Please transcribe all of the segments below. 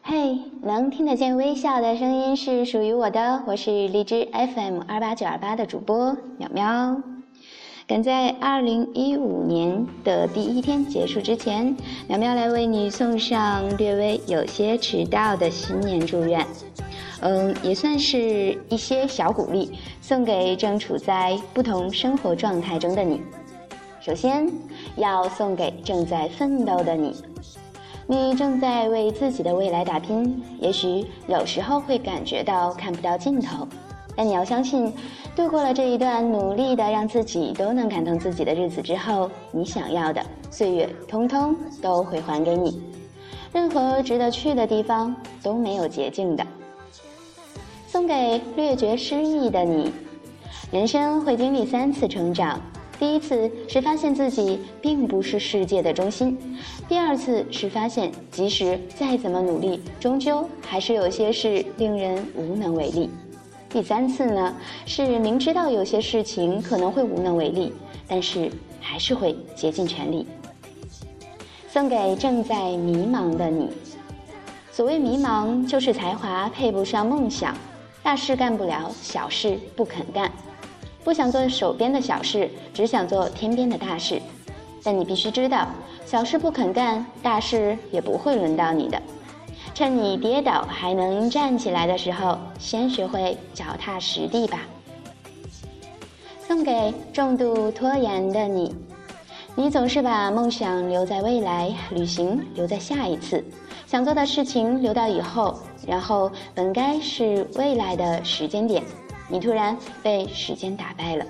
嘿，能听得见微笑的声音是属于我的，我是荔枝 FM 二八九二八的主播淼淼。赶在二零一五年的第一天结束之前，淼淼来为你送上略微有些迟到的新年祝愿。嗯，也算是一些小鼓励，送给正处在不同生活状态中的你。首先，要送给正在奋斗的你。你正在为自己的未来打拼，也许有时候会感觉到看不到尽头，但你要相信，度过了这一段努力的让自己都能感动自己的日子之后，你想要的岁月，通通都会还给你。任何值得去的地方都没有捷径的。送给略觉失意的你，人生会经历三次成长。第一次是发现自己并不是世界的中心，第二次是发现即使再怎么努力，终究还是有些事令人无能为力。第三次呢，是明知道有些事情可能会无能为力，但是还是会竭尽全力。送给正在迷茫的你，所谓迷茫，就是才华配不上梦想，大事干不了，小事不肯干。不想做手边的小事，只想做天边的大事。但你必须知道，小事不肯干，大事也不会轮到你的。趁你跌倒还能站起来的时候，先学会脚踏实地吧。送给重度拖延的你，你总是把梦想留在未来，旅行留在下一次，想做的事情留到以后，然后本该是未来的时间点。你突然被时间打败了，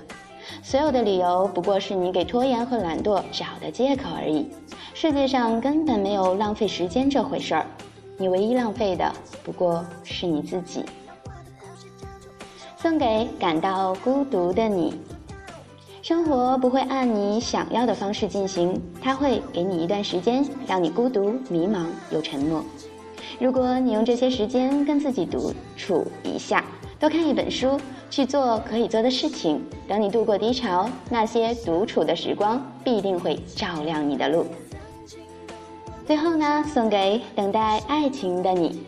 所有的理由不过是你给拖延和懒惰找的借口而已。世界上根本没有浪费时间这回事儿，你唯一浪费的不过是你自己。送给感到孤独的你，生活不会按你想要的方式进行，它会给你一段时间，让你孤独、迷茫又沉默。如果你用这些时间跟自己独处一下。多看一本书，去做可以做的事情。等你度过低潮，那些独处的时光必定会照亮你的路。最后呢，送给等待爱情的你。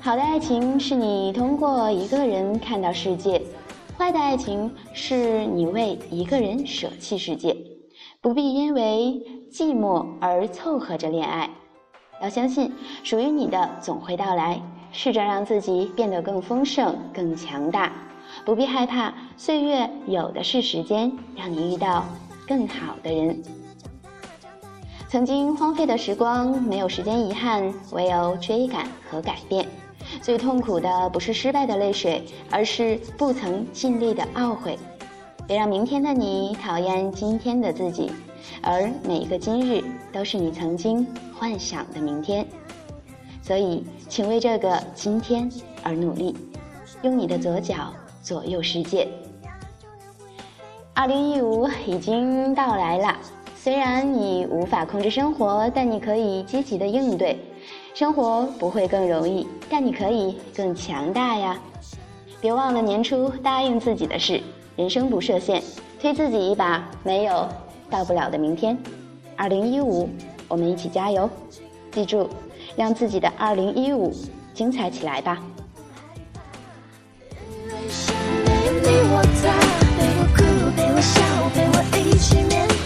好的爱情是你通过一个人看到世界，坏的爱情是你为一个人舍弃世界。不必因为寂寞而凑合着恋爱，要相信属于你的总会到来。试着让自己变得更丰盛、更强大，不必害怕，岁月有的是时间让你遇到更好的人。曾经荒废的时光，没有时间遗憾，唯有追赶和改变。最痛苦的不是失败的泪水，而是不曾尽力的懊悔。别让明天的你讨厌今天的自己，而每一个今日都是你曾经幻想的明天。所以，请为这个今天而努力，用你的左脚左右世界。二零一五已经到来了，虽然你无法控制生活，但你可以积极的应对。生活不会更容易，但你可以更强大呀！别忘了年初答应自己的事，人生不设限，推自己一把，没有到不了的明天。二零一五，我们一起加油！记住。让自己的二零一五精彩起来吧！遇到什么？